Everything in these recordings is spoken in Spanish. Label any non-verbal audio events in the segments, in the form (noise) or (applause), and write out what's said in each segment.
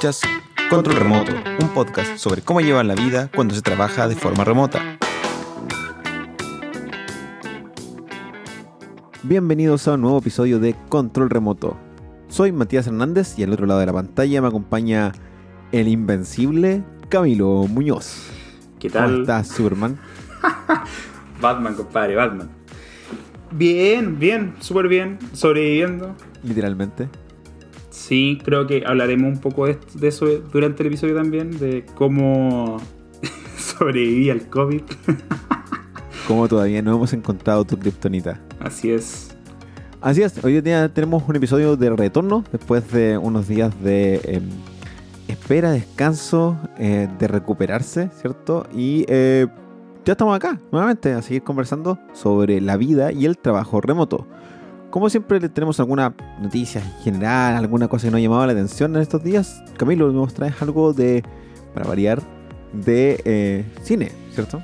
Escuchas Control Remoto, un podcast sobre cómo llevar la vida cuando se trabaja de forma remota. Bienvenidos a un nuevo episodio de Control Remoto. Soy Matías Hernández y al otro lado de la pantalla me acompaña el invencible Camilo Muñoz. ¿Qué tal? ¿Cómo estás, Superman? (laughs) Batman, compadre, Batman. Bien, bien, súper bien, sobreviviendo. Literalmente. Sí, creo que hablaremos un poco de, de eso durante el episodio también, de cómo (laughs) sobreviví al COVID. (laughs) Como todavía no hemos encontrado tu kriptonita. Así es. Así es, hoy día tenemos un episodio de retorno después de unos días de eh, espera, descanso, eh, de recuperarse, ¿cierto? Y eh, ya estamos acá nuevamente a seguir conversando sobre la vida y el trabajo remoto. Como siempre tenemos alguna noticia en general, alguna cosa que nos ha llamado la atención en estos días. Camilo, nos traes algo de, para variar, de eh, cine, ¿cierto?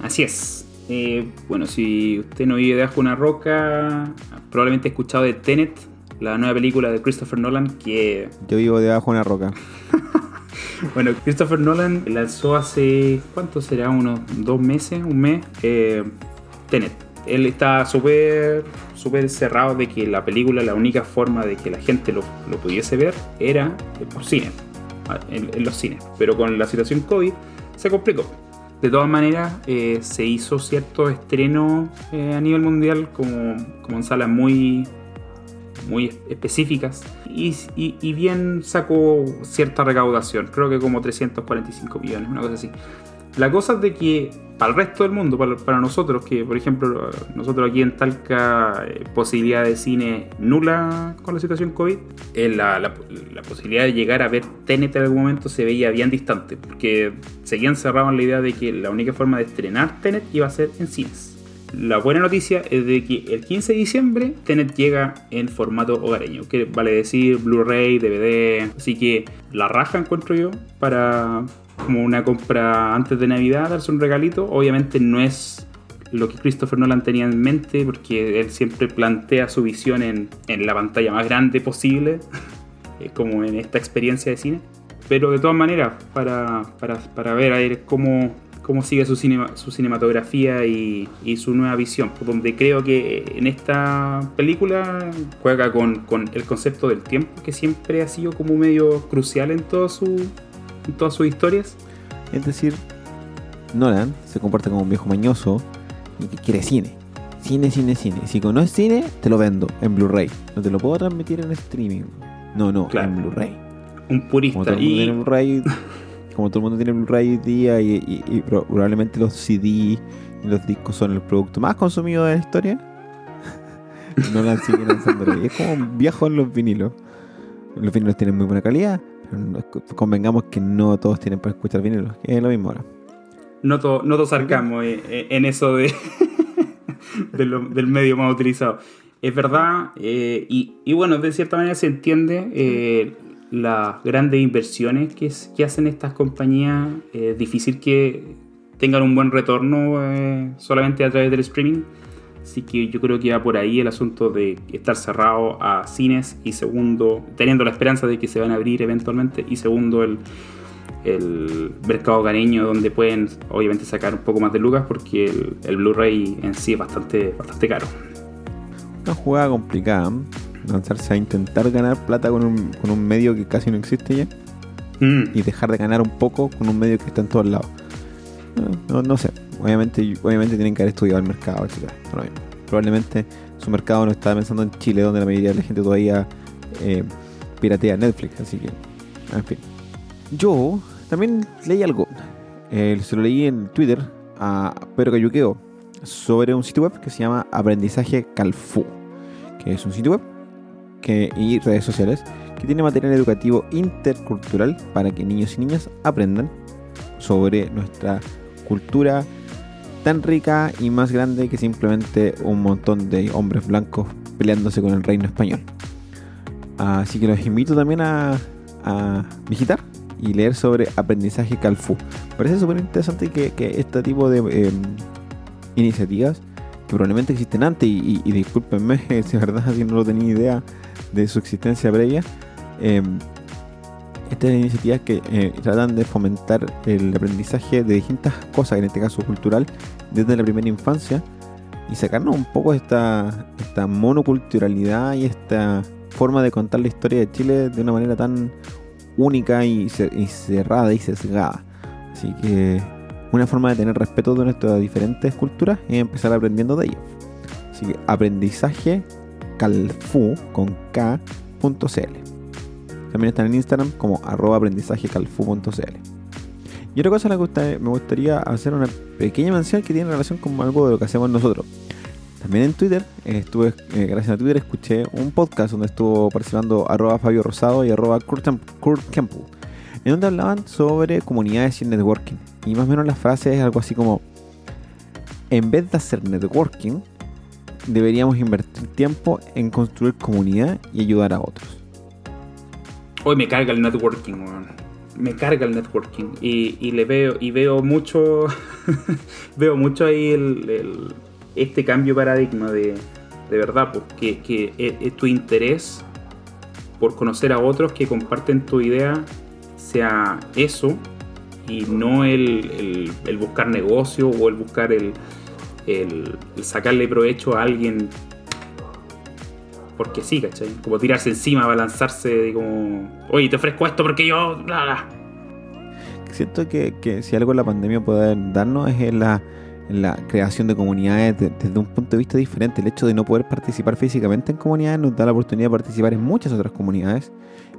Así es. Eh, bueno, si usted no vive debajo de una roca, probablemente ha escuchado de Tenet, la nueva película de Christopher Nolan, que... Yo vivo debajo de una roca. (laughs) bueno, Christopher Nolan lanzó hace, ¿cuánto será? Unos dos meses, un mes, eh, Tenet. Él está súper súper cerrado de que la película, la única forma de que la gente lo, lo pudiese ver era por cine, en, los cines. Pero con la situación COVID se complicó. De todas maneras, eh, se hizo cierto estreno eh, a nivel mundial como, como en salas muy, muy específicas y, y, y, bien sacó cierta recaudación, creo que como 345 millones, una cosa así. La cosa es de que para el resto del mundo, para, para nosotros, que por ejemplo nosotros aquí en Talca, eh, posibilidad de cine nula con la situación COVID, eh, la, posibilidad de llegar a ver TNT en algún momento se veía bien distante, porque seguían cerrados en la idea de que la única forma de estrenar Tenet iba a ser en cines. La buena noticia es de que el 15 de diciembre Tenet llega en formato hogareño, que vale decir Blu-ray, DVD, así que la raja encuentro yo para como una compra antes de Navidad, darse un regalito. Obviamente no es lo que Christopher Nolan tenía en mente, porque él siempre plantea su visión en, en la pantalla más grande posible, (laughs) como en esta experiencia de cine. Pero de todas maneras, para, para, para ver a ver cómo, cómo sigue su, cinema, su cinematografía y, y, su nueva visión, donde creo que en esta película juega con, con, el concepto del tiempo, que siempre ha sido como medio crucial en todo su, en todas sus historias. Es decir, Nolan se comporta como un viejo mañoso y que quiere cine. Cine, cine, cine. Si no es cine, te lo vendo en Blu-ray. No te lo puedo transmitir en streaming. No, no, claro. en Blu-ray. Un purista. Como todo el mundo y... tiene Blu-ray, (laughs) como todo el mundo tiene Blu-ray hoy día y, probablemente los CD y los discos son el producto más consumido de la historia. (laughs) Nolan sigue lanzando. Es como un viejo en los vinilos. Los vinilos tienen muy buena calidad, convengamos que no todos tienen para escuchar vinilos, es lo mismo ahora. Noto, noto sarcasmo en eso de, (laughs) de lo, del medio más utilizado. Es verdad, eh, y, bueno, de cierta manera se entiende eh, las grandes inversiones que, que, hacen estas compañías. Es difícil que tengan un buen retorno eh, solamente a través del streaming. Así que yo creo que va por ahí el asunto de estar cerrado a cines y segundo, teniendo la esperanza de que se van a abrir eventualmente y segundo el, el mercado hogareño donde pueden obviamente sacar un poco más de lucas porque el, el Blu-ray en sí es bastante, bastante caro. Una jugada complicada, lanzarse a intentar ganar plata con un, con un medio que casi no existe ya mm. y dejar de ganar un poco con un medio que está en todos lados. No, no sé, obviamente, obviamente tienen que haber estudiado el mercado, etc. Probablemente su mercado no está pensando en Chile, donde la mayoría de la gente todavía eh, piratea Netflix, así que, en fin. Yo también leí algo, eh, se lo leí en Twitter a Pedro Cayuqueo sobre un sitio web que se llama Aprendizaje Calfu, que es un sitio web y redes sociales que tiene material educativo intercultural para que niños y niñas aprendan sobre nuestra cultura tan rica y más grande que simplemente un montón de hombres blancos peleándose con el reino español. Así que los invito también a, visitar y leer sobre aprendizaje Calfu. Parece súper interesante que, que, este tipo de eh, iniciativas, que probablemente existen antes, y, discúlpenme (laughs) si de verdad si no lo tenía idea de su existencia previa, eh, Estas iniciativas que eh, tratan de fomentar el aprendizaje de distintas cosas, en este caso cultural, desde la primera infancia y sacarnos un poco esta, esta monoculturalidad y esta forma de contar la historia de Chile de una manera tan única y, cerrada y sesgada. Así que una forma de tener respeto de nuestras diferentes culturas es empezar aprendiendo de ellos. Así que aprendizaje calfu con k.cl. También están en Instagram como aprendizajecalfu.cl. Y otra cosa que me gustaría hacer una pequeña mención que tiene relación con algo de lo que hacemos nosotros. También en Twitter, estuve, eh, gracias a Twitter, escuché un podcast donde estuvo participando arroba Fabio Rosado y arroba Kurt, Campbell, en donde hablaban sobre comunidades y networking. Y más o menos la frase es algo así como, en vez de hacer networking, deberíamos invertir tiempo en construir comunidad y ayudar a otros. Hoy me carga el networking, Me carga el networking. Y, le veo, y veo mucho. (laughs) veo mucho ahí el, este cambio de paradigma de, de verdad, pues, que, es, tu interés por conocer a otros que comparten tu idea sea eso y no el, buscar negocio o el buscar el, el, sacarle provecho a alguien porque sí, ¿cachai? Como tirarse encima, balanzarse, como, oye, te ofrezco esto porque yo... Bla, Siento que, que, si algo la pandemia puede darnos es la, la creación de comunidades desde un punto de vista diferente. El hecho de no poder participar físicamente en comunidades nos da la oportunidad de participar en muchas otras comunidades,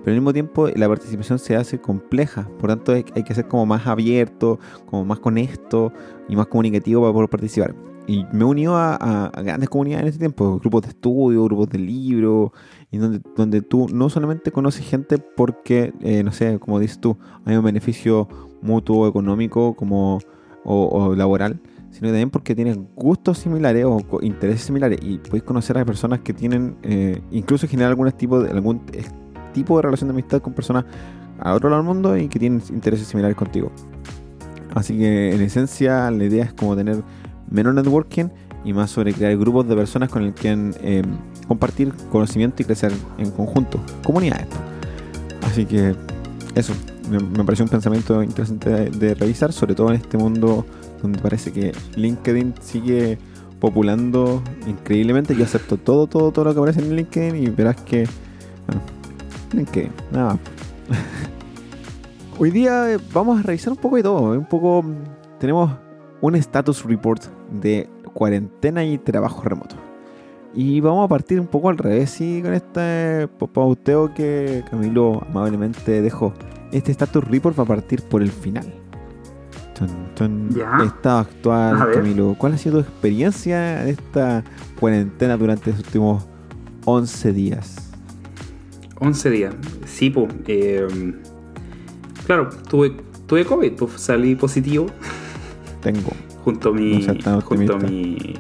pero al mismo tiempo la participación se hace compleja. Por tanto, hay, hay que ser como más abierto, como más honesto y más comunicativo para poder participar y me he unido a, grandes comunidades en este tiempo, grupos de estudio, grupos de libro, y donde, donde tú no solamente conoces gente porque, eh, no sé, como dices tú, hay un beneficio mutuo económico como, o, laboral, sino también porque tienes gustos similares o intereses similares y puedes conocer a personas que tienen, eh, incluso generar algún tipo de, algún tipo de relación de amistad con personas a otro lado del mundo y que tienen intereses similares contigo. Así que en esencia la idea es como tener menos networking y más sobre crear grupos de personas con el que eh, compartir conocimiento y crecer en conjunto, comunidades. Así que eso, me, pareció un pensamiento interesante de, revisar, sobre todo en este mundo donde parece que LinkedIn sigue populando increíblemente. Yo acepto todo, todo, todo lo que aparece en LinkedIn y verás que... Bueno, LinkedIn, nada. (laughs) Hoy día eh, vamos a revisar un poco de todo, un poco... Tenemos un status report de cuarentena y trabajo remoto. Y vamos a partir un poco al revés y con este pauteo que Camilo amablemente dejó. Este status report va a partir por el final. Estado actual, Camilo. ¿Cuál ha sido tu experiencia de esta cuarentena durante los últimos 11 días? 11 días, sí, pues. claro, tuve, tuve COVID, pues salí positivo. Tengo junto a mi. junto a mi.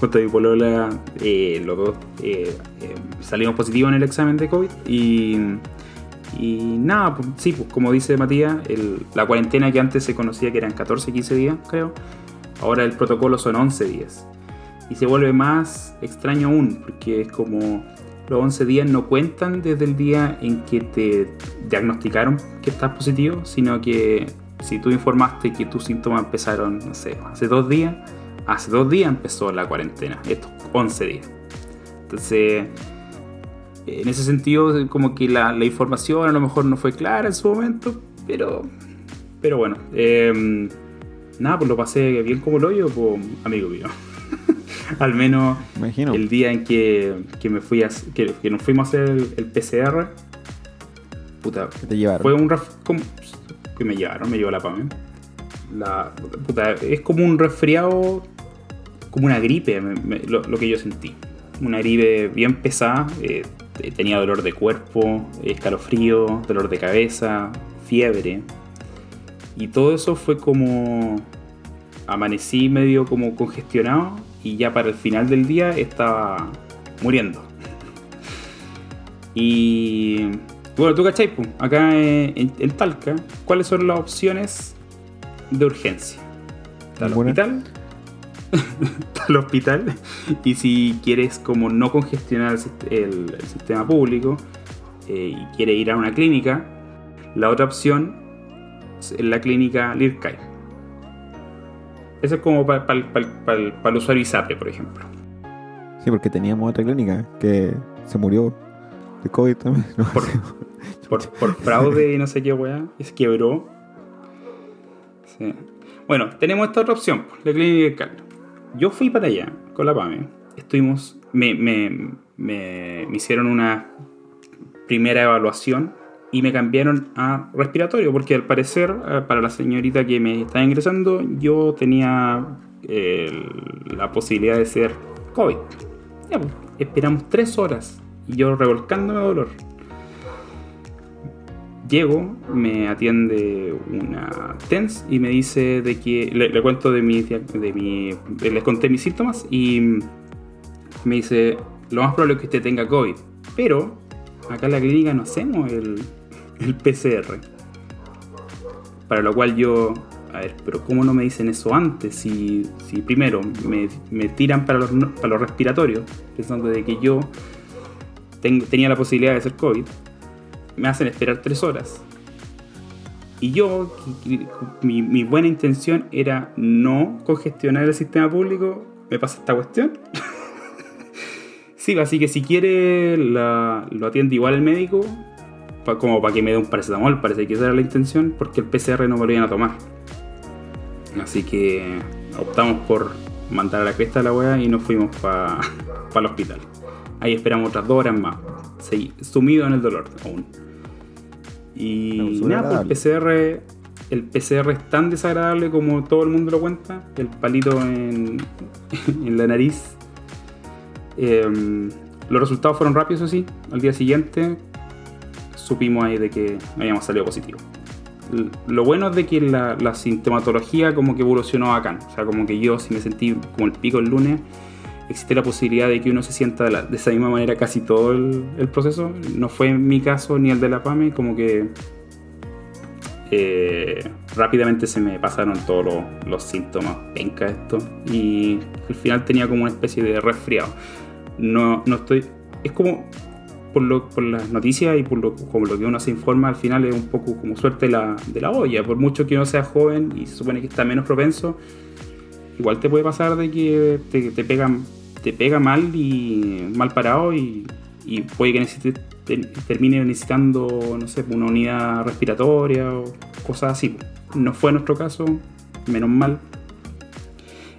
Junto a mi polola, eh, los dos eh, eh, salimos positivos en el examen de COVID y. Y nada, pues, sí, pues como dice Matías, la cuarentena que antes se conocía que eran 14, 15 días, creo, ahora el protocolo son 11 días. Y se vuelve más extraño aún, porque es como los 11 días no cuentan desde el día en que te diagnosticaron que estás positivo, sino que si tú informaste que tus síntomas empezaron, no sé, hace dos días, hace dos días empezó la cuarentena, estos 11 días. Entonces, en ese sentido, como que la, información a lo mejor no fue clara en su momento, pero, pero bueno, em, nada, pues lo pasé bien como lo yo, pues, amigo mío. (laughs) Al menos el día en que, me fui a, que, nos fuimos a hacer el, PCR, puta, te llevaron? fue un que me llevaron, me llevó la PAME. La, es como un resfriado, como una gripe, lo, que yo sentí. Una gripe bien pesada, eh, tenía dolor de cuerpo, escalofrío, dolor de cabeza, fiebre. Y todo eso fue como... Amanecí medio como congestionado y ya para el final del día estaba muriendo. (laughs) Y bueno, tú cachai, acá en, Talca, ¿cuáles son las opciones de urgencia? Está el hospital. (laughs) está el hospital. Y si quieres como no congestionar el, sistema público, eh, y quiere ir a una clínica, la otra opción es la clínica Lircay. Eso es como para el usuario ISAPRE, por ejemplo. Sí, porque teníamos otra clínica que se murió de COVID también. por, fraude y no sé qué weá, se quebró. Bueno, tenemos esta otra opción, la clínica del Yo fui para allá con la PAME. Estuvimos, me, me, me, hicieron una primera evaluación y me cambiaron a respiratorio, porque al parecer, eh, para la señorita que me estaba ingresando, yo tenía la posibilidad de ser COVID. Ya, pues, esperamos tres horas y yo revolcándome de dolor. Llego, me atiende una TENS y me dice de que. Le, cuento de mi, de mi. Les conté mis síntomas y me dice: Lo más probable es que usted tenga COVID. Pero acá en la clínica no hacemos el, el PCR. Para lo cual yo. A ver, pero ¿cómo no me dicen eso antes? Si, si primero me, me tiran para los, para los respiratorios, pensando de que yo tenía la posibilidad de ser COVID, me hacen esperar tres horas. Y yo, mi, buena intención era no congestionar el sistema público, me pasa esta cuestión. (laughs) sí, así que si quiere lo atiende igual el médico, como para que me dé un paracetamol, parece que esa era la intención, porque el PCR no me lo iban a tomar. Así que optamos por mandar a la cresta a la wea y nos fuimos para (laughs) el hospital. Ahí esperamos otras dos horas más. Seguí, sumido en el dolor aún. Y nada, pues, el PCR, el PCR es tan desagradable como todo el mundo lo cuenta. El palito en, (laughs) en la nariz. Em, los resultados fueron rápidos, así. Al día siguiente supimos ahí de que habíamos salido positivo. Lo bueno es de que la, la sintomatología como que evolucionó acá. O sea, como que yo si me sentí como el pico el lunes, existe la posibilidad de que uno se sienta de, esa misma manera casi todo el, proceso. No fue mi caso ni el de la PAME, como que eh, rápidamente se me pasaron todos los, síntomas penca esto y al final tenía como una especie de resfriado. No, no estoy. Es como. Por, lo, por las noticias y por lo, como lo que uno se informa, al final es un poco como suerte de la, de la olla. Por mucho que uno sea joven y se supone que está menos propenso, igual te puede pasar de que te, te pegan te pega mal y mal parado y, puede que necesite, termine necesitando, no sé, una unidad respiratoria o cosas así. No fue nuestro caso, menos mal.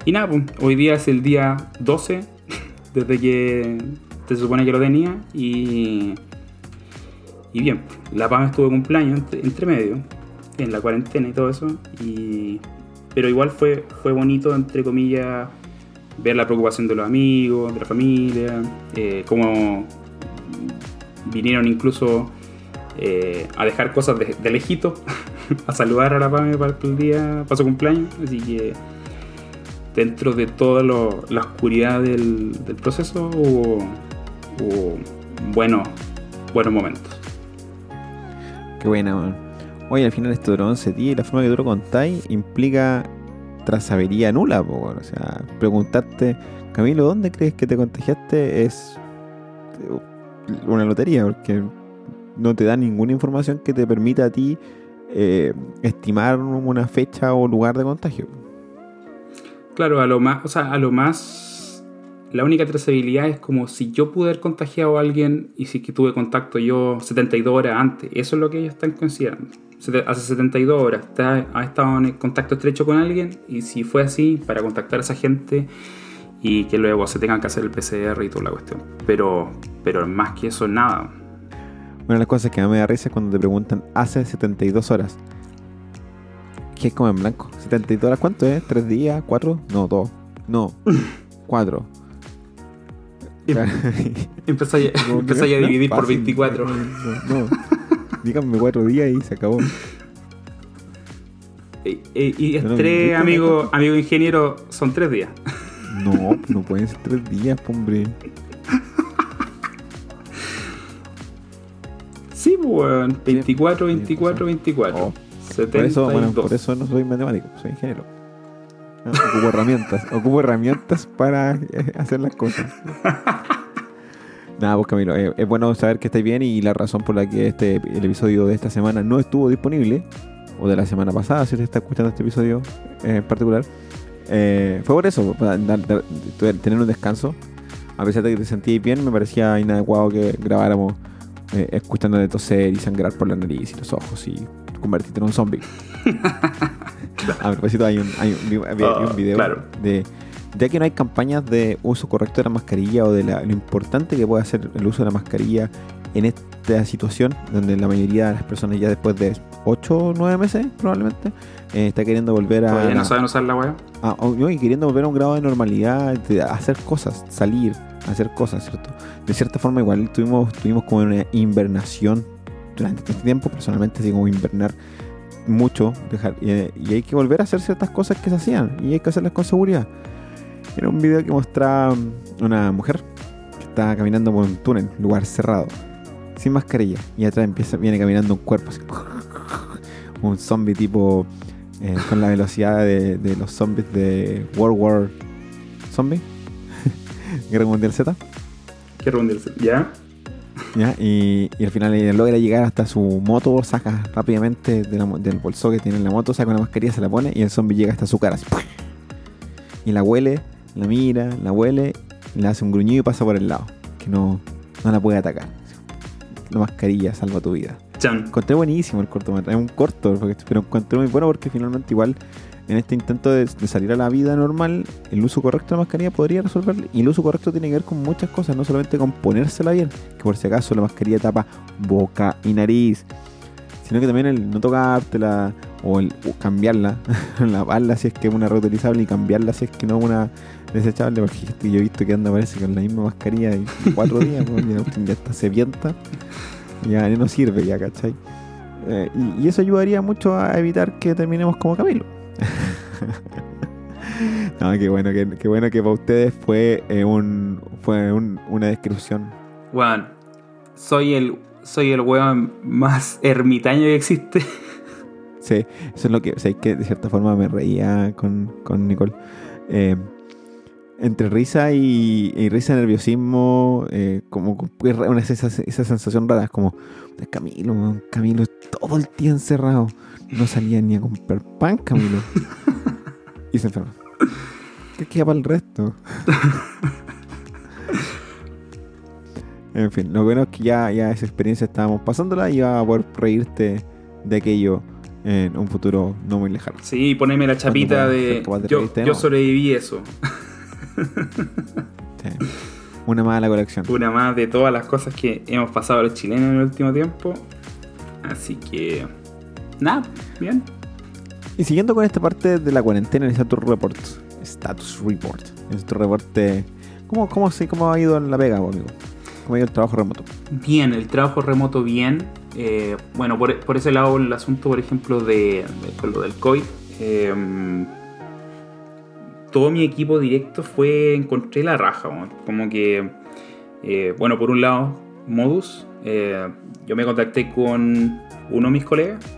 Y nada, pues, hoy día es el día 12, (laughs) desde que se supone que lo tenía. Y, y bien, la PAM estuvo de cumpleaños entre, medio, en la cuarentena y todo eso. Y, pero igual fue, fue bonito, entre comillas, ver la preocupación de los amigos, de la familia, eh, cómo vinieron incluso eh, a dejar cosas de, lejito, (laughs) a saludar a la PAME para el día, para su cumpleaños. Así que dentro de toda la oscuridad del, proceso hubo, buenos, buenos momentos. Qué buena, man. Oye, al final esto duró 11 días y la forma que tú lo contáis implica trazavería nula, o sea, preguntarte, Camilo, ¿dónde crees que te contagiaste? Es una lotería, porque no te da ninguna información que te permita a ti eh, estimar una fecha o lugar de contagio. Claro, a lo más, o sea, a lo más, la única trazabilidad es como si yo pude haber contagiado a alguien y si que tuve contacto yo 72 horas antes. Eso es lo que ellos están considerando hace 72 horas ha estado en contacto estrecho con alguien y si fue así, para contactar a esa gente y que luego se tengan que hacer el PCR y toda la cuestión. Pero, pero más que eso, nada. Una de las cosas que me da risa es cuando te preguntan hace 72 horas. ¿Qué es como en blanco? ¿72 horas cuánto es? ¿Tres días? ¿Cuatro? No, dos. No, (laughs) cuatro. (laughs) Empezáis a, a dividir por 24. no. Díganme cuatro días y se acabó. Y, tres, amigo, amigo ingeniero, son tres días. No, no pueden ser tres días, hombre. Sí, pues, 24, 24, 24. por, eso, bueno, por eso no soy matemático, soy ingeniero. Ocupo herramientas, ocupo herramientas para eh, hacer las cosas. Nada, pues Camilo, eh, es bueno saber que estáis bien y la razón por la que este el episodio de esta semana no estuvo disponible, o de la semana pasada, si usted está escuchando este episodio en particular, eh, fue por eso, para tener un descanso. A pesar de que te sentías bien, me parecía inadecuado que grabáramos eh, escuchando de toser y sangrar por la nariz y los ojos y convertirte en un zombie. (laughs) A propósito, hay un, hay un, un video de ya que no hay campañas de uso correcto de la mascarilla o de lo importante que puede ser el uso de la mascarilla en esta situación, donde la mayoría de las personas ya después de 8 o 9 meses probablemente eh, está queriendo volver a... Todavía no saben usar la weá. y queriendo volver a un grado de normalidad, de hacer cosas, salir, hacer cosas, ¿cierto? De cierta forma igual tuvimos, tuvimos como una invernación durante este tiempo, personalmente así como invernar mucho, dejar, y, hay que volver a hacer ciertas cosas que se hacían y hay que hacerlas con seguridad. Era un video que mostraba una mujer que estaba caminando por un túnel, lugar cerrado, sin mascarilla. Y atrás empieza, viene caminando un cuerpo, así, (laughs) un zombie tipo eh, con la velocidad de, los zombies de World War Zombie, (laughs) Guerra Mundial Z. Guerra Mundial Z, ¿ya? ¿Ya? Y, al final logra llegar hasta su moto, saca rápidamente del bolso que tiene en la moto, saca una mascarilla, se la pone y el zombie llega hasta su cara. Así, y la huele la mira, la huele, le hace un gruñido y pasa por el lado. Que no, no la puede atacar. La mascarilla salva tu vida. Encontré buenísimo el cortometraje. Es un corto, pero encontré muy bueno porque finalmente igual en este intento de, salir a la vida normal, el uso correcto de la mascarilla podría resolverlo. Y el uso correcto tiene que ver con muchas cosas, no solamente con ponérsela bien, que por si acaso la mascarilla tapa boca y nariz, sino que también el no tocártela o el cambiarla, (laughs) lavarla si es que es una reutilizable y cambiarla si es que no es una desechable, porque (laughs) yo he visto que anda parece con la misma mascarilla de cuatro días, ya está sedienta, ya no sirve ya, ¿cachai? Eh, y, eso ayudaría mucho a evitar que terminemos como Camilo. (laughs) no, qué bueno, qué, bueno que para ustedes fue eh, un fue una descripción. Juan, soy el soy el weón más (laughs) ermitaño que existe. Sí, eso es lo que, o sea, que de cierta forma me reía con, con Nicole. Eh, entre risa y, y risa nerviosismo, eh, como una, esa, esa sensación rara, es como, Camilo, Camilo todo el día encerrado, no salía ni a comprar pan, Camilo. (laughs) y se enferma. ¿Qué queda para el resto? en fin, lo bueno es que ya, ya esa experiencia estábamos pasándola y iba a poder reírte de aquello en un futuro no muy lejano. Sí, poneme la chapita de, yo, yo sobreviví eso. Una más de la colección. Una más de todas las cosas que hemos pasado los chilenos en el último tiempo. Así que. Nada, bien. Y siguiendo con esta parte de la cuarentena, el status report. Status report. Nuestro reporte. ¿Cómo, cómo, cómo ha ido en la pega, amigo? ¿Cómo ha ido el trabajo remoto? Bien, el trabajo remoto bien. Eh, bueno, por, ese lado, el asunto, por ejemplo, de, de lo del COVID. Eh, todo mi equipo directo fue, encontré la raja, como que, eh, bueno, por un lado, Modus, eh, yo me contacté con uno de mis colegas,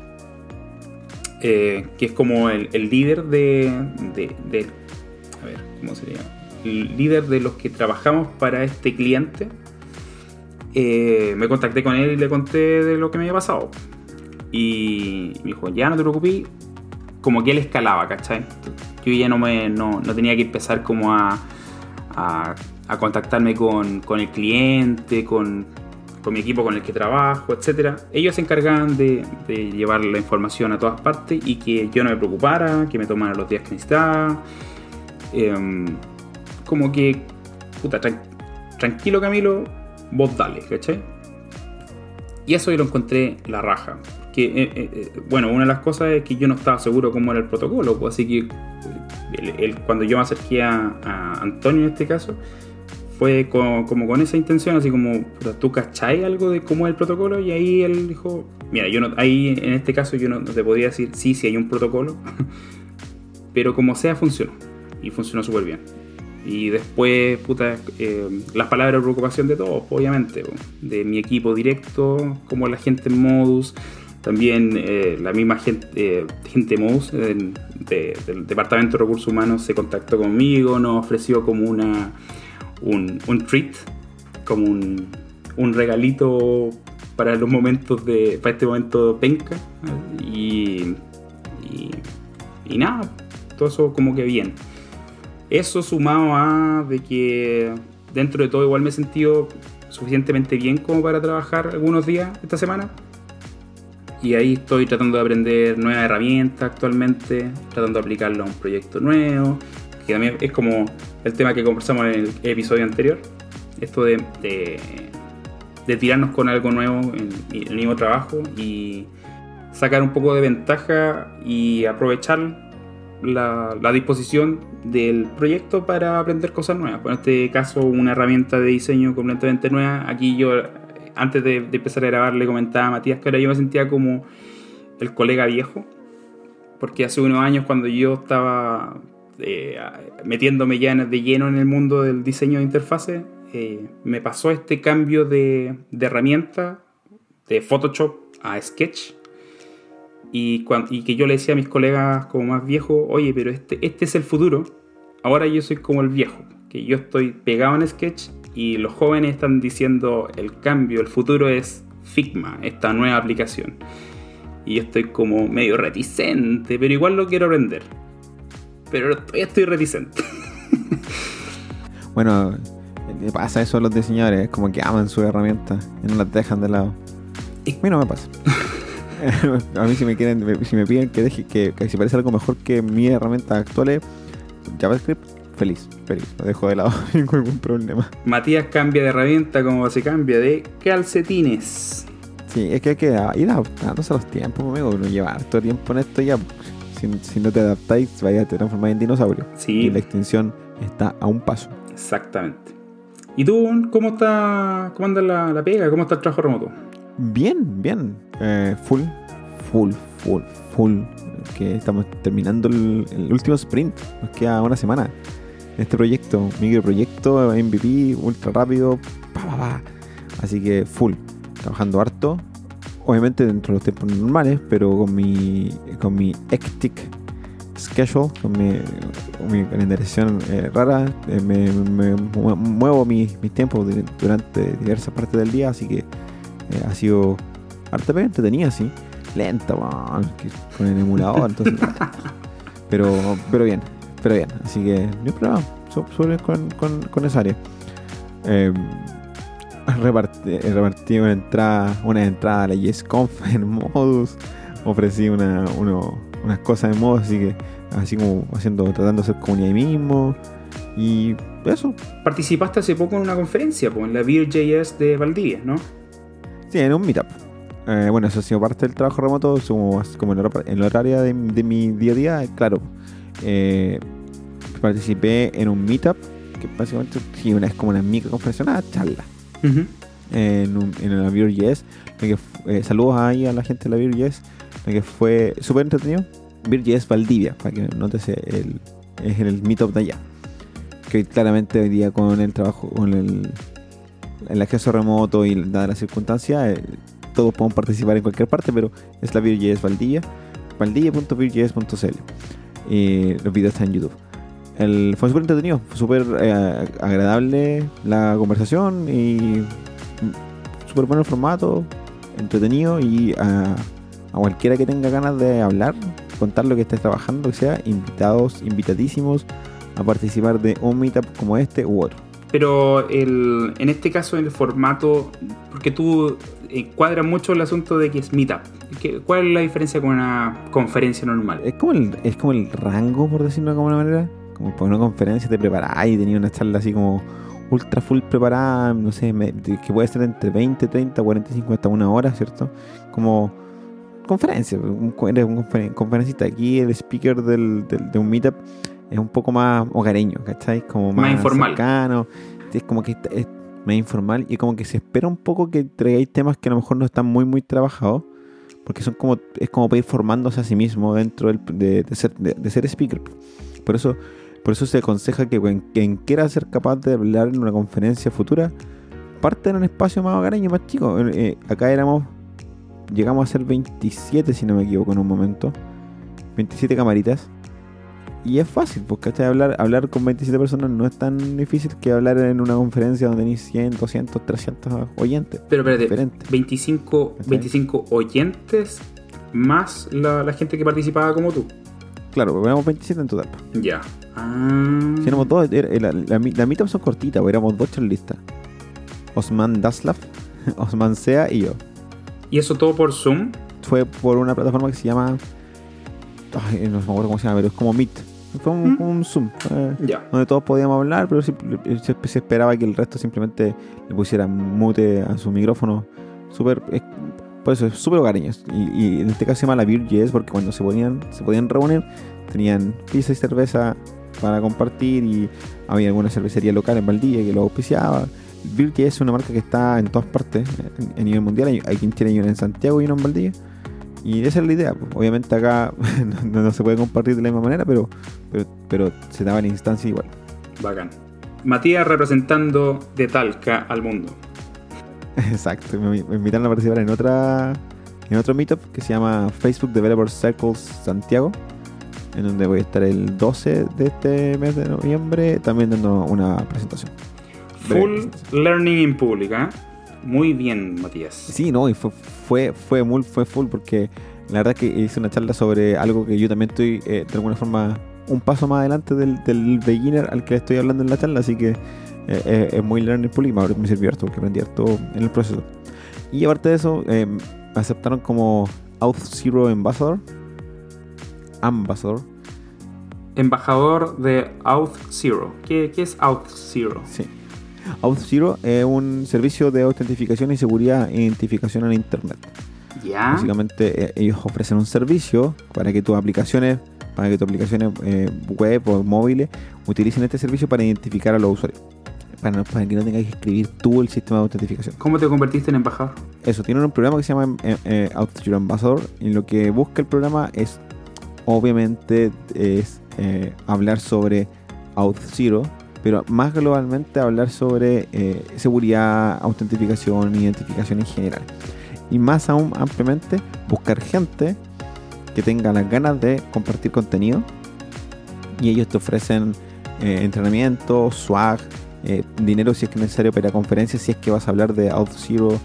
eh, que es como el, líder de, de, a ver, ¿cómo sería? El líder de los que trabajamos para este cliente. me contacté con él y le conté de lo que me había pasado. Y me dijo, ya no te preocupes, como que él escalaba, ¿cachai? Yo ya no, me, no, tenía que empezar como a, a, contactarme con, el cliente, con, mi equipo con el que trabajo, etc. Ellos se encargaban de, llevar la información a todas partes y que yo no me preocupara, que me tomaran los días que necesitaba. Em, como que, puta, tranquilo Camilo, vos dale, ¿cachai? Y eso yo lo encontré la raja. Que, eh, eh, eh, bueno, una de las cosas es que yo no estaba seguro cómo era el protocolo, pues, así que cuando yo me acerqué a, Antonio en este caso, fue como, con esa intención, así como, ¿tú cachai algo de cómo es el protocolo? Y ahí él dijo, mira, yo no, ahí en este caso yo no, te podría decir sí, sí hay un protocolo, (laughs) pero como sea funcionó, y funcionó súper bien. Y después, puta, eh, las palabras de preocupación de todos, obviamente, de mi equipo directo, como la gente en Modus, también eh, la misma gente, eh, gente MOUS del Departamento de Recursos Humanos se contactó conmigo, nos ofreció como una, un, treat, como un, un regalito para los momentos de. para este momento penca. Y, y, y nada, todo eso como que bien. Eso sumado a de que dentro de todo igual me he sentido suficientemente bien como para trabajar algunos días esta semana. Y ahí estoy tratando de aprender nuevas herramientas actualmente, tratando de aplicarlo a un proyecto nuevo, que también es como el tema que conversamos en el episodio anterior, esto de, de, tirarnos con algo nuevo en, el mismo trabajo y sacar un poco de ventaja y aprovechar la, disposición del proyecto para aprender cosas nuevas. En este caso, una herramienta de diseño completamente nueva. Aquí yo, antes de, empezar a grabar, le comentaba a Matías que ahora yo me sentía como el colega viejo. Porque hace unos años, cuando yo estaba eh, metiéndome ya de lleno en el mundo del diseño de interfaces, eh, me pasó este cambio de, de herramienta de Photoshop a Sketch y, que yo le decía a mis colegas como más viejos, oye, pero este, este es el futuro. Ahora yo soy como el viejo, que yo estoy pegado en Sketch y los jóvenes están diciendo el cambio, el futuro es Figma, esta nueva aplicación. Y yo estoy como medio reticente, pero igual lo quiero aprender. Pero todavía estoy reticente. bueno, pasa eso a los diseñadores, como que aman su herramienta y no las dejan de lado. Y a mí no me pasa. (laughs) a mí si me quieren, si me piden que deje que, si parece algo mejor que mi herramienta actual JavaScript, feliz, feliz, lo dejo de lado (laughs) sin ningún problema. Matías cambia de herramienta como se cambia de calcetines. Sí, es que hay que ir adaptándose a los tiempos, amigo. No llevar todo tiempo en esto ya. Si, no te adaptáis, vaya a transformar en dinosaurio. Sí. Y la extinción está a un paso. Exactamente. ¿Y tú, cómo está, cómo anda la, la pega? ¿Cómo está el trabajo remoto? Bien, bien. Eh, full, full, full, full. Que estamos terminando el, último sprint. Nos queda una semana. Este proyecto, microproyecto, MVP, ultra rápido. Así que full. Trabajando harto. Obviamente dentro de los tiempos normales, pero con mi, con mi hectic schedule, con mi, con calendarización eh, rara, eh, me, muevo mis, mis tiempos durante diversas partes del día, así que eh, ha sido harta pega entretenida, sí. Lenta, con el emulador, entonces. (laughs) pero, pero bien, pero bien. Así que no he probado con, con, con, esa área. (laughs) Eh, repartí, una entrada, una entrada a la YesConf (laughs) en modus. Ofrecí una, uno, unas cosas en modus, así que así como haciendo, tratando de ser comunidad ahí mismo. Y eso. Participaste hace poco en una conferencia, pues, en la Vir.js de Valdivia, ¿no? Sí, en un meetup. Eh, bueno, eso ha sido parte del trabajo remoto, como, como en, el, horario de, mi día a día, claro. Eh, participé en un meetup, que básicamente sí, una, es como una microconferencia, una charla. En, un, en la Vir.js. Eh, saludos ahí a la gente de la Vir.js, que fue súper entretenido. Vir.js Valdivia, para que notes el, es el meetup de allá. Que claramente hoy día con el trabajo, con el acceso remoto y dada la circunstancia, eh, todos podemos participar en cualquier parte, pero es la Vir.js Valdivia, valdivia.virjs.cl. Y los videos están en YouTube. El, fue súper entretenido, súper eh, agradable la conversación y súper bueno el formato, entretenido y a, a, cualquiera que tenga ganas de hablar, contar lo que estés trabajando, que sea, invitados, invitadísimos a participar de un meetup como este u otro. Pero el, en este caso, el formato, porque tú encuadras mucho el asunto de que es Meetup. ¿Cuál es la diferencia con una conferencia normal? Es como el, es como el rango, por decirlo de alguna manera. Como para una conferencia te preparás y tenías una charla así como ultra full preparada, no sé, que puede ser entre 20, 30, 45, hasta una hora, ¿cierto? Como conferencia, eres un conferencista. Aquí el speaker del, del, de un meetup es un poco más hogareño, ¿cachai? Como más, informal. Cercano. Es como que es más informal y como que se espera un poco que traigáis temas que a lo mejor no están muy, muy trabajados. Porque son como, es como para ir formándose a sí mismo dentro de, ser, de, ser speaker. Por eso, por eso se aconseja que quien quiera ser capaz de hablar en una conferencia futura, parte en un espacio más hogareño, más chico. Eh, eh, acá éramos, llegamos a ser 27, si no me equivoco, en un momento. 27 camaritas Y es fácil, porque hablar, hablar con 27 personas no es tan difícil que hablar en una conferencia donde tenéis 100, 200, 300 oyentes. Pero espérate, 25, 25 oyentes más la, gente que participaba como tú. Claro, éramos 27 en total. Ya. Ah. Si éramos dos, la, la, la, son cortitas, porque éramos dos charlistas. Osman Daslav, (laughs) Osman Sea y yo. ¿Y eso todo por Zoom? Fue por una plataforma que se llama. Ay, no me acuerdo cómo se llama, pero es como Meet. Fue un, ¿Mm? Zoom. Eh, donde todos podíamos hablar, pero se, esperaba que el resto simplemente le pusiera mute a su micrófono. Súper. Pues es súper hogareños. Y, en este caso se llama la Beer Yes porque cuando se ponían, se podían reunir, tenían pizza y cerveza para compartir y había alguna cervecería local en Valdivia que lo auspiciaba. Beer Yes es una marca que está en todas partes a nivel mundial. Hay, hay quien tiene uno en Santiago y uno en Valdivia. Y esa es la idea. Pues. Obviamente acá (laughs) no, se puede compartir de la misma manera, pero, pero, se daba la instancia igual. Bacán. Matías representando de Talca al mundo. (laughs) Exacto. Me, invitaron a participar en otra en otro meetup que se llama Facebook Developer Circles Santiago, en donde voy a estar el 12 de este mes de noviembre también dando una presentación. Full Learning in Public, ¿eh? Muy bien, Matías. Sí, no, y fue, fue, fue, muy, fue full porque la verdad que hice una charla sobre algo que yo también estoy eh, de alguna forma un paso más adelante del, del, beginner al que estoy hablando en la charla, así que eh, eh, es muy learning y me sirvió harto porque aprendí harto en el proceso. Y aparte de eso, me aceptaron como Auth Zero Ambassador. Ambassador. Embajador de Auth Zero. ¿Qué, qué es Auth Zero? Sí. Auth0 es un servicio de autentificación y seguridad e identificación en Internet. ¿Ya? Básicamente eh, ellos ofrecen un servicio para que tus aplicaciones, para que tus aplicaciones eh, web o móviles utilicen este servicio para identificar a los usuarios. Para, que no tengas que escribir tú el sistema de autentificación. ¿Cómo te convertiste en embajador? Eso, tienen un programa que se llama eh, Auth0 Ambassador y lo que busca el programa es, obviamente, es hablar sobre Auth0 pero más globalmente hablar sobre eh, seguridad, autentificación, identificación en general. Y más aún ampliamente buscar gente que tenga las ganas de compartir contenido y ellos te ofrecen eh, entrenamiento, swag, eh, dinero si es que es necesario para conferencias, si es que vas a hablar de Auth Zero,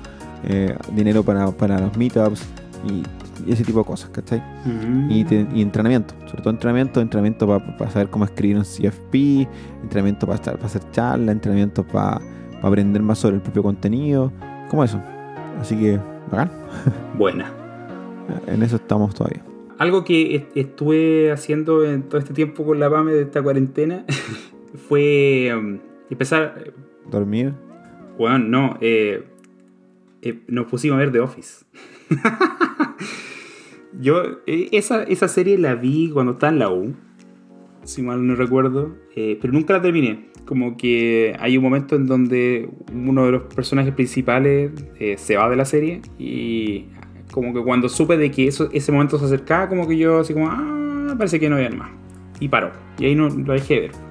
dinero para, para los meetups y y ese tipo de cosas, ¿cachai? Mm. Y, entrenamiento, sobre todo entrenamiento, entrenamiento para saber cómo escribir un CFP, entrenamiento para, para hacer charla, entrenamiento para, aprender más sobre el propio contenido, como eso. Así que, bacán. (laughs) Buena. en eso estamos todavía. Algo que estuve haciendo en todo este tiempo con la PAME de esta cuarentena (laughs) fue um, empezar... Eh, ¿Dormir? Bueno, no. Eh, eh, nos pusimos a ver The Office. (laughs) Yo eh, esa, esa serie la vi cuando estaba en la U, si mal no recuerdo, pero nunca la terminé. Como que hay un momento en donde uno de los personajes principales se va de la serie y como que cuando supe de que eso, ese momento se acercaba, como que yo así como, ah, parece que no había más. Y paró. Y ahí no lo dejé ver.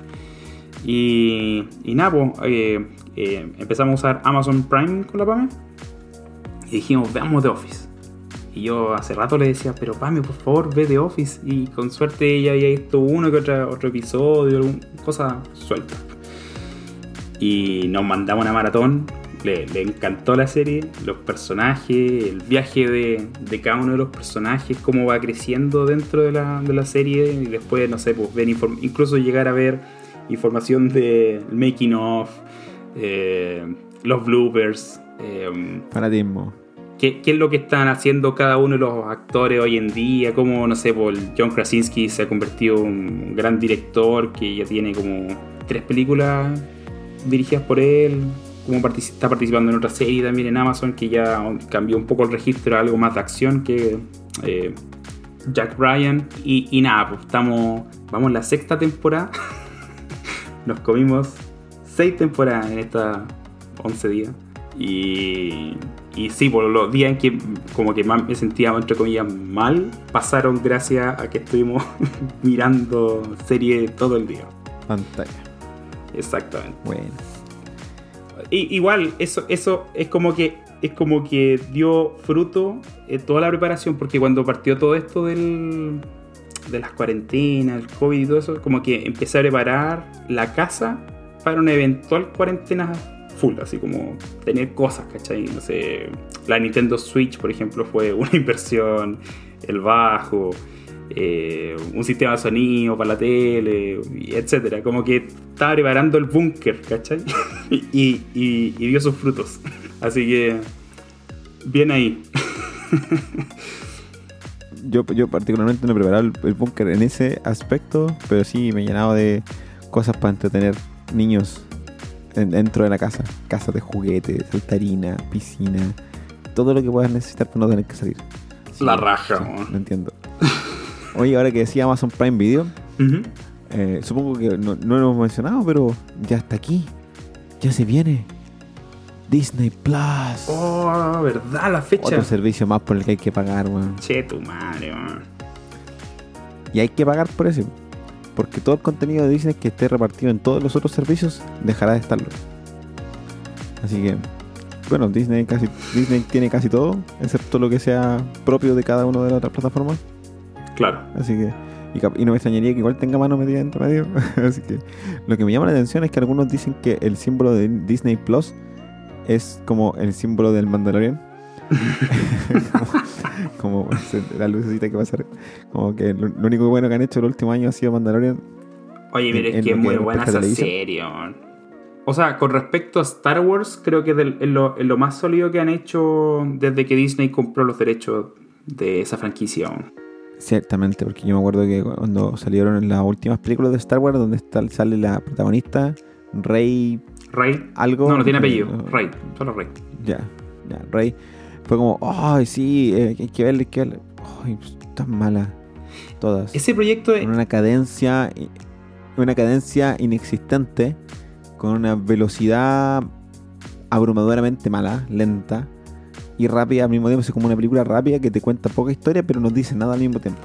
Y, y nada, pues, empezamos a usar Amazon Prime con la PAME y dijimos, veamos The Office. Y yo hace rato le decía, pero Pame, por favor, ve The Office. Y con suerte ella había visto uno que otro, otro episodio, cosa suelta. Y nos mandamos una maratón. Le, encantó la serie, los personajes, el viaje de, de, cada uno de los personajes, cómo va creciendo dentro de la, de la serie. Y después, no sé, pues ver incluso llegar a ver información de making of, eh, los bloopers. Eh, Fanatismo qué, es lo que están haciendo cada uno de los actores hoy en día, como, no sé, por John Krasinski se ha convertido en un gran director que ya tiene como tres películas dirigidas por él, como está participando en otra serie también en Amazon que ya cambió un poco el registro a algo más de acción que eh, Jack Ryan. Y, nada, pues estamos, vamos en la sexta temporada. (laughs) Nos comimos seis temporadas en esta 11 días. Y y sí, por los días en que como que más me sentía, entre comillas, mal, pasaron gracias a que estuvimos (laughs) mirando serie todo el día. Pantalla. Exactamente. Bueno. Y, igual, eso, eso es como que es como que dio fruto en toda la preparación, porque cuando partió todo esto del, de las cuarentenas, el COVID y todo eso, como que empecé a preparar la casa para una eventual cuarentena full, así como tener cosas, ¿cachai? No sé, la Nintendo Switch, por ejemplo, fue (laughs) una inversión, el bajo, eh, un sistema de sonido para la tele, etcétera. Como que estaba preparando el búnker, ¿cachai? (laughs) y, y, dio sus frutos. Así que, bien ahí. (laughs) yo, yo particularmente no he preparado el, búnker en ese aspecto, pero sí me he llenado de cosas para entretener niños dentro de la casa. Casa de juguetes, saltarina, piscina, todo lo que puedas necesitar para no tener que salir. la raja, no entiendo. Oye, ahora que decía Amazon Prime Video, eh, supongo que no, lo hemos mencionado, pero ya está aquí. Ya se viene. Disney Plus. Oh, verdad, la fecha. Otro servicio más por el que hay que pagar, weón. Che, tu madre, Y hay que pagar por eso. Porque todo el contenido de Disney que esté repartido en todos los otros servicios dejará de estarlo. Así que, bueno, Disney casi Disney tiene casi todo, excepto lo que sea propio de cada una de las otras plataformas. Claro. Así que, y, no me extrañaría que igual tenga mano metida dentro medio. (laughs) Así que, lo que me llama la atención es que algunos dicen que el símbolo de Disney Plus es como el símbolo del Mandalorian. (laughs) como, la lucecita que va a ser. Como que lo, único bueno que han hecho el último año ha sido Mandalorian. Oye, mire, es que es muy buena esa serie. O sea, con respecto a Star Wars, creo que es, lo, lo, más sólido que han hecho desde que Disney compró los derechos de esa franquicia. Ciertamente, porque yo me acuerdo que cuando salieron las últimas películas de Star Wars, donde sale la protagonista, Rey. Rey. Algo. No, no tiene apellido. Rey, solo Rey. Ya, ya, Rey. Fue como, ay, sí, eh, hay que verle, hay que verle. Ay, pues, tan mala. Todas. Ese proyecto es. Con una cadencia. Una cadencia inexistente. Con una velocidad abrumadoramente mala, lenta y rápida al mismo tiempo. Es como una película rápida que te cuenta poca historia, pero no dice nada al mismo tiempo.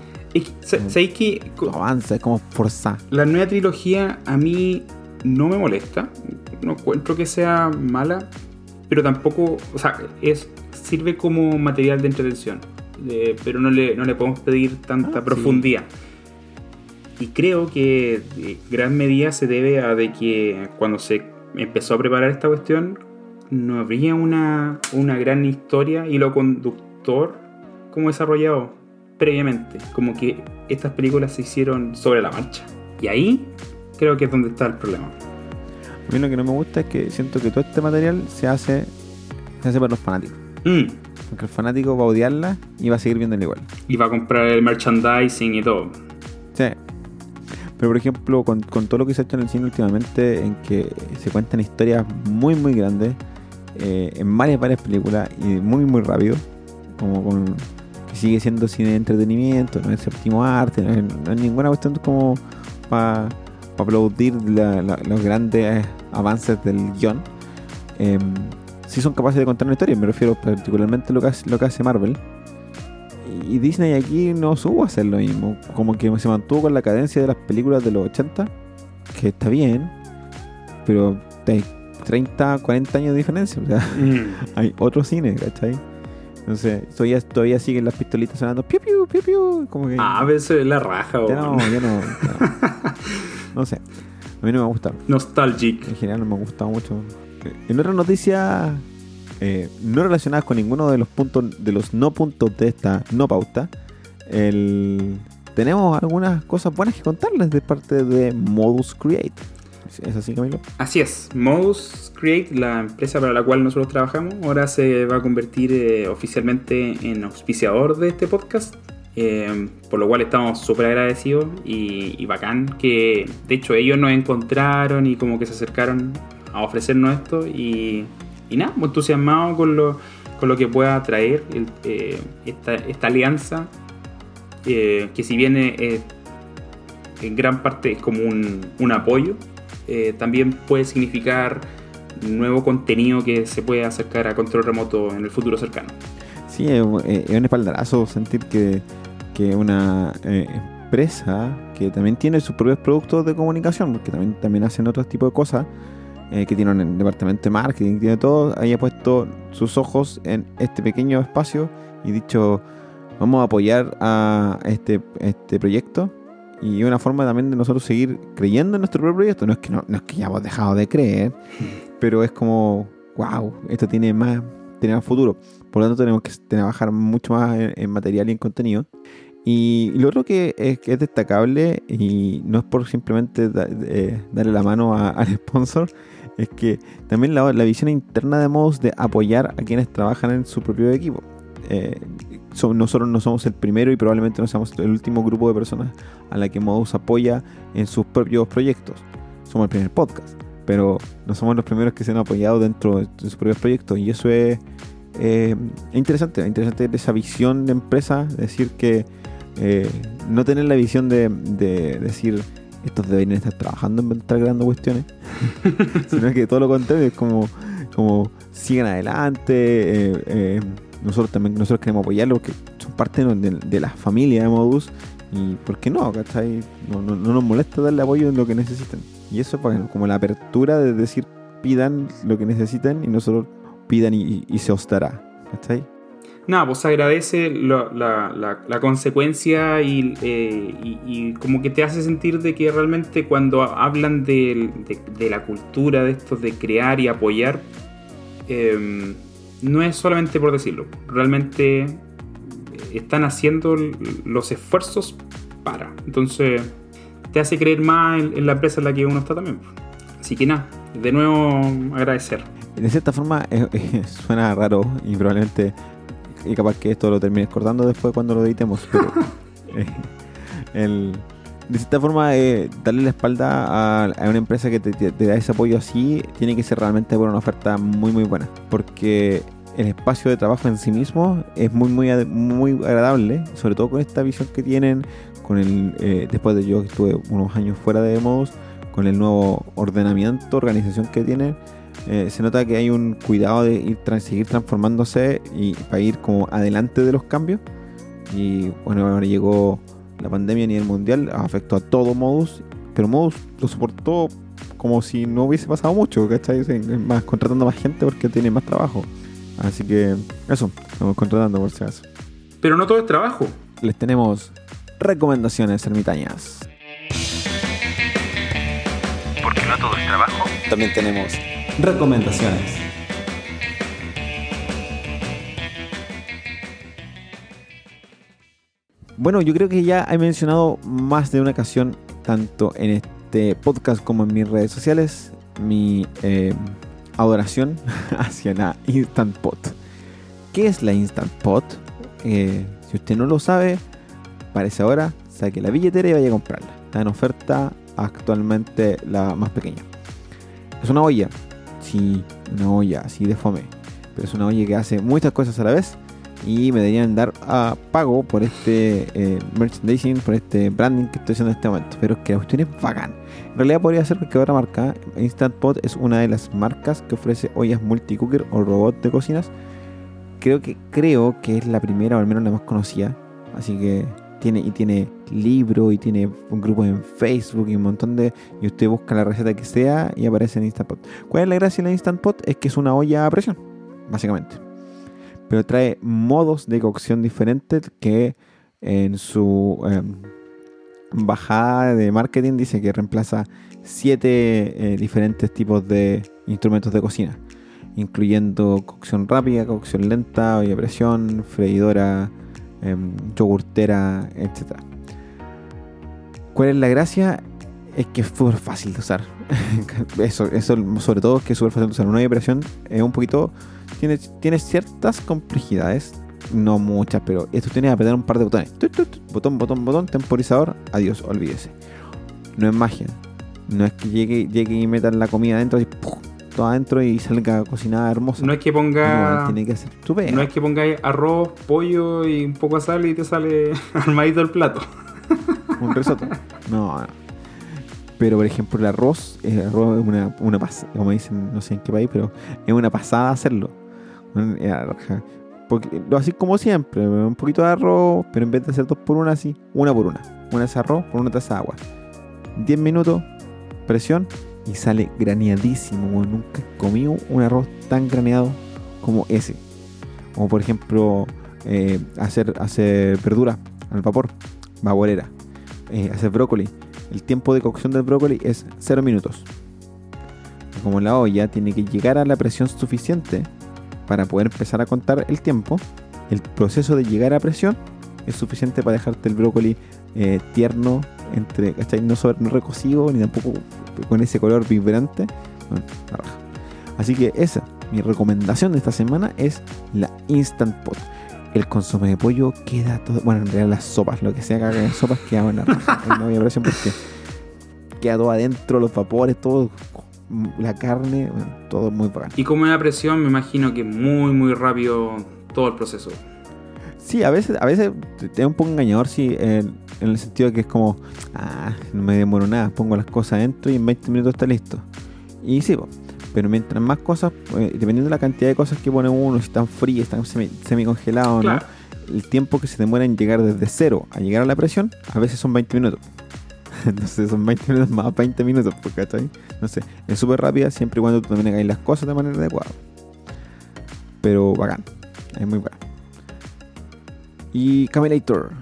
¿Sabéis que.? Avanza, es como forzar. La nueva trilogía a mí no me molesta. No encuentro que sea mala, pero tampoco. O sea, es, sirve como material de entretención. pero no le, no le podemos pedir tanta ah, profundidad. Y creo que gran medida se debe a de que cuando se empezó a preparar esta cuestión, no había una, una gran historia y lo conductor como desarrollado previamente. Como que estas películas se hicieron sobre la marcha. Y ahí creo que es donde está el problema. A mí lo que no me gusta es que siento que todo este material se hace, se hace para los fanáticos. Mm. Porque el fanático va a odiarla y va a seguir viéndola igual. Y va a comprar el merchandising y todo. Sí. Pero por ejemplo, con, con todo lo que se ha hecho en el cine últimamente, en que se cuentan historias muy, muy grandes, eh, en varias, varias películas y muy, muy rápido. Como con. que sigue siendo cine de entretenimiento, no es séptimo arte, no es, ninguna cuestión como para aplaudir los grandes avances del guion. Eh, sí son capaces de contar una historia, me refiero particularmente a lo que hace, lo que hace Marvel. Y Disney aquí no supo hacer lo mismo. Como que se mantuvo con la cadencia de las películas de los 80, que está bien, pero 30, 40 años de diferencia. O sea, mm. (laughs) hay otro cine, ¿cachai? Entonces, todavía, todavía siguen las pistolitas sonando piu, piu, piu, piu. Como que, ah, a veces la raja, ya no, ya no, no. (laughs) sé. A mí no me gusta. Nostalgic. En general no me ha gustado mucho. En otra noticia, eh, no relacionadas con ninguno de los puntos, de los no puntos de esta no pauta, el, tenemos algunas cosas buenas que contarles de parte de Modus Create. ¿Es así, Camilo? Así es. Modus Create, la empresa para la cual nosotros trabajamos, ahora se va a convertir eh, oficialmente en auspiciador de este podcast. Eh, por lo cual estamos súper agradecidos y, bacán que de hecho ellos nos encontraron y como que se acercaron a ofrecernos esto y, nada, muy entusiasmados con lo, con lo que pueda traer eh, esta, esta, alianza que si bien en gran parte es como un, un apoyo eh, también puede significar nuevo contenido que se puede acercar a control remoto en el futuro cercano. Sí, es, un espaldarazo sentir que, que una eh, empresa que también tiene sus propios productos de comunicación, porque también, también hacen otros tipos de cosas, eh, que tienen un departamento de marketing, tiene todo, haya puesto sus ojos en este pequeño espacio y dicho, vamos a apoyar a este, este proyecto y una forma también de nosotros seguir creyendo en nuestro propio proyecto. No es que, no, es que ya hemos dejado de creer, (laughs) pero es como, wow, esto tiene más, tiene más futuro. Por lo tanto, tenemos que trabajar mucho más en, material y en contenido. Y lo otro que es, destacable, y no es por simplemente eh, darle la mano al sponsor, es que también la, visión interna de Modus de apoyar a quienes trabajan en su propio equipo. Eh, nosotros no somos el primero y probablemente no seamos el último grupo de personas a la que Modus apoya en sus propios proyectos. Somos el primer podcast, pero no somos los primeros que se han apoyado dentro de sus propios proyectos y eso es eh, interesante, interesante esa visión de empresa, decir que eh, no tener la visión de, decir estos deberían estar trabajando en estar creando cuestiones, (laughs) sino que todo lo contrario es como, como sigan adelante. Eh, nosotros también nosotros queremos apoyarlos porque son parte de, la familia de Modus y ¿por qué no? No, no, no, nos molesta darle apoyo en lo que necesiten. Y eso es como la apertura de decir pidan lo que necesiten y nosotros pidan y, se os dará. ahí? Nada, pues agradece la, consecuencia y, eh, y, como que te hace sentir de que realmente cuando hablan de, la cultura, de esto de crear y apoyar, eh, no es solamente por decirlo, realmente están haciendo los esfuerzos para. Entonces, te hace creer más en, la empresa en la que uno está también. Así que nada, de nuevo agradecer. De cierta forma, (laughs) suena raro y probablemente, y capaz que esto lo termines cortando después cuando lo editemos, pero (laughs) eh, el de cierta forma, eh, darle la espalda a, una empresa que te, da ese apoyo así, tiene que ser realmente por una oferta muy, muy buena. Porque el espacio de trabajo en sí mismo es muy, muy, muy agradable, sobre todo con esta visión que tienen, con el, eh, después de yo que estuve unos años fuera de Modus, con el nuevo ordenamiento, organización que tienen. Eh, se nota que hay un cuidado de ir seguir transformándose y para ir como adelante de los cambios. Y bueno, ahora llegó la pandemia a nivel mundial afectó a todo Modus, pero Modus lo soportó como si no hubiese pasado mucho, ¿cachai? Más contratando más gente porque tiene más trabajo. Así que eso, estamos contratando por si acaso. Pero no todo es trabajo. Les tenemos recomendaciones ermitañas. Porque no todo es trabajo. También tenemos recomendaciones. Bueno, yo creo que ya he mencionado más de una ocasión, tanto en este podcast como en mis redes sociales, mi eh, adoración (laughs) hacia la Instant Pot. ¿Qué es la Instant Pot? Eh, si usted no lo sabe, parece ahora, saque la billetera y vaya a comprarla. Está en oferta actualmente la más pequeña. Es una olla, sí, una olla así de fome, pero es una olla que hace muchas cosas a la vez y me deberían dar a pago por este eh, merchandising, por este branding que estoy haciendo en este momento. Pero es que la cuestión es bacán. En realidad podría ser porque otra marca, Instant Pot, es una de las marcas que ofrece ollas multicooker o robots de cocinas. Creo que creo que es la primera o al menos la más conocida. Así que tiene y tiene libro y tiene un grupo en Facebook y un montón de y usted busca la receta que sea y aparece en Instant Pot. ¿Cuál es la gracia de la Instant Pot? Es que es una olla a presión, básicamente pero trae modos de cocción diferentes que en su em, bajada de marketing dice que reemplaza siete eh, diferentes tipos de instrumentos de cocina, incluyendo cocción rápida, cocción lenta, olla presión, freidora, em, yogurtera, etc. ¿Cuál es la gracia? Es que es súper fácil de usar. (laughs) eso, eso sobre todo es que es súper fácil de usar. Una presión es un poquito tiene, ciertas complejidades, no muchas, pero esto tiene que apretar un par de botones. botón, botón, botón, temporizador, adiós, olvídese. No es magia. No es que llegue, llegue y metan la comida adentro y todo adentro y salga cocinada hermosa. No es que ponga. tiene que ser No es que pongáis arroz, pollo y un poco de sal y te sale (laughs) armadito el plato. un risotto. No, no. Pero por ejemplo el arroz, el arroz es una, una pasada, como dicen, no sé en qué país, pero es una pasada hacerlo. Porque lo así como siempre, un poquito de arroz, pero en vez de hacer dos por una, así, una por una. Una taza de arroz por una taza de agua. 10 minutos, presión y sale graneadísimo. Nunca he comido un arroz tan graneado como ese. Como por ejemplo, eh, hacer, hacer al vapor, vaporera, eh, hacer brócoli. El tiempo de cocción del brócoli es 0 minutos. Como la olla tiene que llegar a la presión suficiente para poder empezar a contar el tiempo, el proceso de llegar a presión es suficiente para dejarte el brócoli eh, tierno, entre, No, sobre, no recocido ni tampoco con ese color vibrante. Así que esa, mi recomendación de esta semana es la Instant Pot. El consomé de pollo queda todo. Bueno, en realidad las sopas, lo que sea que hagan en sopas queda buena. (laughs) no había presión porque queda todo adentro, los vapores, todo la carne, todo muy bacán. Y como una presión, me imagino que muy, muy rápido todo el proceso. Sí, a veces, a veces te un poco engañador, sí, en, el sentido de que es como, ah, no me demoro nada, pongo las cosas adentro y en 20 minutos está listo. Y sí, pero mientras más cosas, eh, dependiendo de la cantidad de cosas que pone uno, si están frías, están semi, congelados, ¿no? el tiempo que se demora en llegar desde cero a llegar a la presión, a veces son 20 minutos. (laughs) Entonces son 20 minutos más 20 minutos, pues, ¿cachai? No sé, es súper rápida siempre y cuando tú también las cosas de manera adecuada. Pero bacán, es muy bacán. Y Camelator,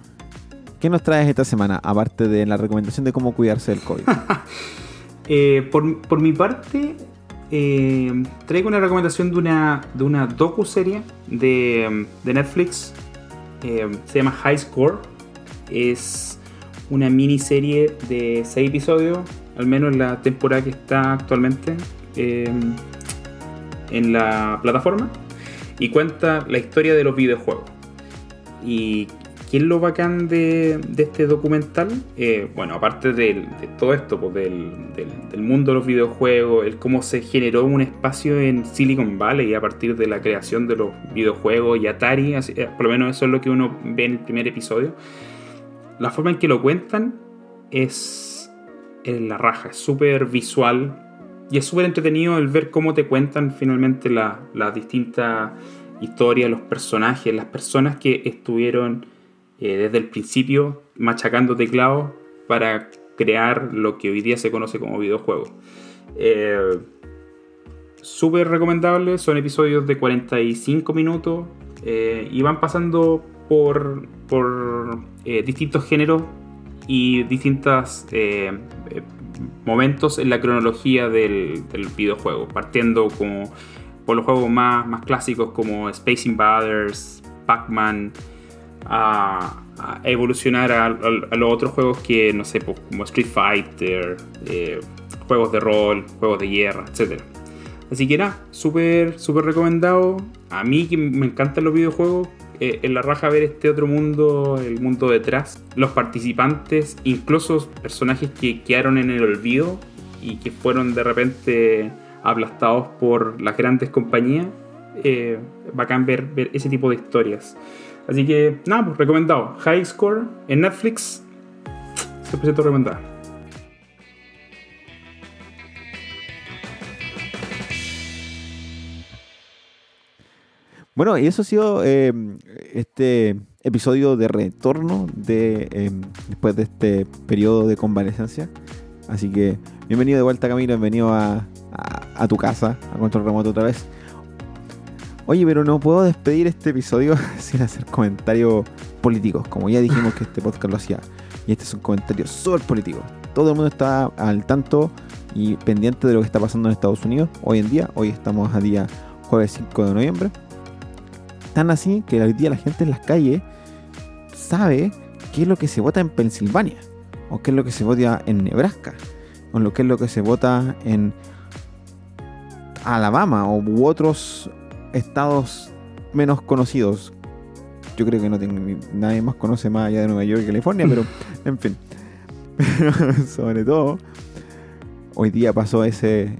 ¿qué nos traes esta semana? Aparte de la recomendación de cómo cuidarse del COVID. (laughs) Eh, por, mi parte, eh, traigo una recomendación de una, de una docu-serie de, Netflix. Eh, se llama High Score. Es una miniserie de 6 episodios, al menos en la temporada que está actualmente en la plataforma. Y cuenta la historia de los videojuegos. ¿Y qué es lo bacán de, este documental? Eh, bueno, aparte de, todo esto, pues, del, mundo de los videojuegos, el cómo se generó un espacio en Silicon Valley a partir de la creación de los videojuegos y Atari, eh, por lo menos eso es lo que uno ve en el primer episodio. La forma en que lo cuentan es, en la raja, es súper visual y es súper entretenido el ver cómo te cuentan finalmente las distintas historia, los personajes, las personas que estuvieron eh, desde el principio machacando teclados para crear lo que hoy día se conoce como videojuego. Eh, Súper recomendable, son episodios de 45 minutos eh, y van pasando por, por distintos géneros y distintos momentos en la cronología del, del videojuego, partiendo como por los juegos más, más clásicos como Space Invaders, Pac-Man, a, evolucionar a, los otros juegos que, no sé, pues, como Street Fighter, eh, juegos de rol, juegos de guerra, etc. Así que nada, súper, súper recomendado. A mí que me encantan los videojuegos, eh, en la raja ver este otro mundo, el mundo detrás. Los participantes, incluso personajes que quedaron en el olvido y que fueron de repente aplastados por las grandes compañías, eh, bacán ver, ver ese tipo de historias. Así que, nada, pues recomendado. High Score en Netflix, 100% recomendado. Bueno, y eso ha sido eh, este episodio de retorno de eh, después de este periodo de convalescencia. Así que bienvenido de vuelta Camilo, bienvenido a, a, tu casa, a control remoto otra vez. Oye, pero no puedo despedir este episodio (laughs) sin hacer comentarios políticos, como ya dijimos que este podcast lo hacía. Y este es un comentario súper político. Todo el mundo está al tanto y pendiente de lo que está pasando en Estados Unidos hoy en día. Hoy estamos a día jueves 5 de noviembre. Tan así que hoy día la gente en las calles sabe qué es lo que se vota en Pensilvania, o qué es lo que se vota en Nebraska, o lo que es lo que se vota en Alabama u otros estados menos conocidos. Yo creo que no tengo, nadie más conoce más allá de Nueva York y California, pero (laughs) en fin. (laughs) sobre todo, hoy día pasó ese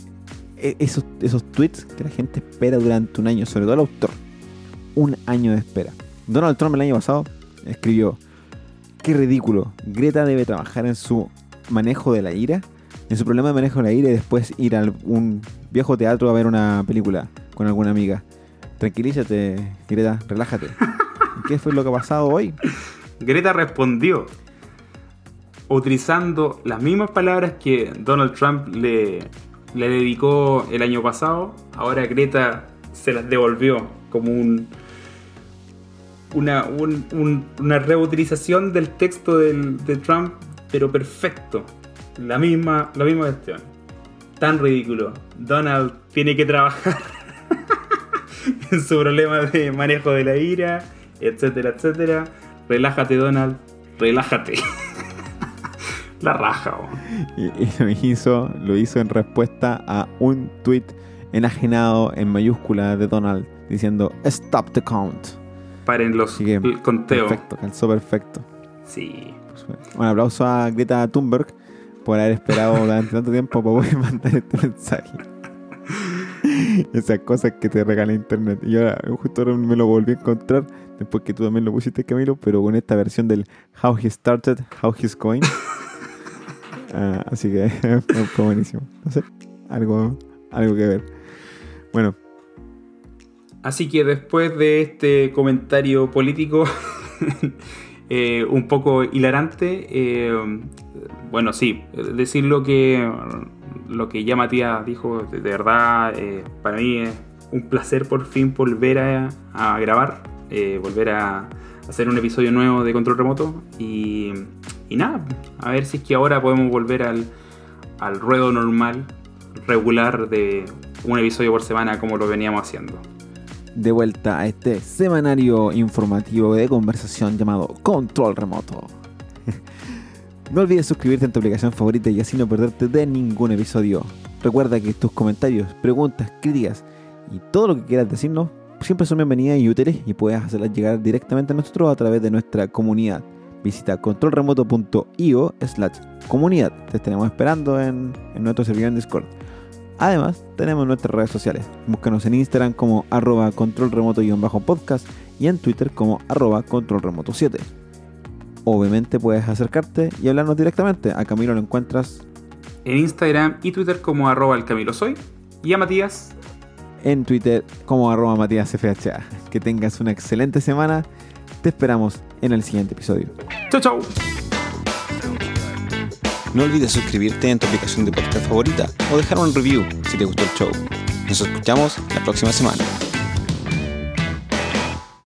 e, esos, esos tweets que la gente espera durante un año, sobre todo el autor. Un año de espera. Donald Trump el año pasado escribió, qué ridículo, Greta debe trabajar en su manejo de la ira en su problema de manejo de la ira y después ir a un viejo teatro a ver una película con alguna amiga. Tranquilízate, Greta, relájate. ¿Qué fue lo que ha pasado hoy? Greta respondió utilizando las mismas palabras que Donald Trump le, le dedicó el año pasado. Ahora Greta se las devolvió como un una, una reutilización del texto de Trump, pero perfecto. La misma, la misma cuestión. Tan ridículo. Donald tiene que trabajar (laughs) en su problema de manejo de la ira, etcétera, etcétera. Relájate, Donald, relájate. (laughs) la raja. Y, lo hizo, lo hizo en respuesta a un tweet enajenado en mayúscula de Donald diciendo Stop the count. Paren los el conteo. Perfecto, calzó perfecto. Sí. un aplauso a Greta Thunberg por haber esperado durante tanto tiempo para poder (laughs) mandar este mensaje. Esas cosas que te regala internet. Y ahora justo ahora me lo volví a encontrar después que tú también lo pusiste, Camilo, pero con esta versión del How He Started, How He's Going. (laughs) Ah, así que (laughs) fue buenísimo. No sé, algo, algo que ver. Bueno. Así que después de este comentario político eh, un poco hilarante, eh, bueno, sí, decir lo que, lo que ya Matías dijo, de, verdad, eh, para mí es un placer por fin volver a, grabar, volver a hacer un episodio nuevo de Control Remoto y, y nada, a ver si es que ahora podemos volver al, al ruedo normal, regular de un episodio por semana como lo veníamos haciendo. De vuelta a este semanario informativo de conversación llamado Control Remoto. (laughs) no olvides suscribirte en tu aplicación favorita y así no perderte de ningún episodio. Recuerda que tus comentarios, preguntas, críticas y todo lo que quieras decirnos siempre son bienvenidas y útiles y puedes hacerlas llegar directamente a nosotros a través de nuestra comunidad. Visita controlremoto.io slash comunidad. Te estaremos esperando en, en nuestro servidor en Discord. Además, tenemos nuestras redes sociales. Búscanos en Instagram como arroba controlremoto-podcast y en Twitter como arroba controlremoto7. Obviamente puedes acercarte y hablarnos directamente. A Camilo lo encuentras en Instagram y Twitter como arroba el Camilo Soy y a Matías en Twitter como arroba Matías FHA. Que tengas una excelente semana. Te esperamos en el siguiente episodio. Chau, chau. No olvides suscribirte en tu aplicación de podcast favorita o dejar un review si te gustó el show. Nos escuchamos la próxima semana.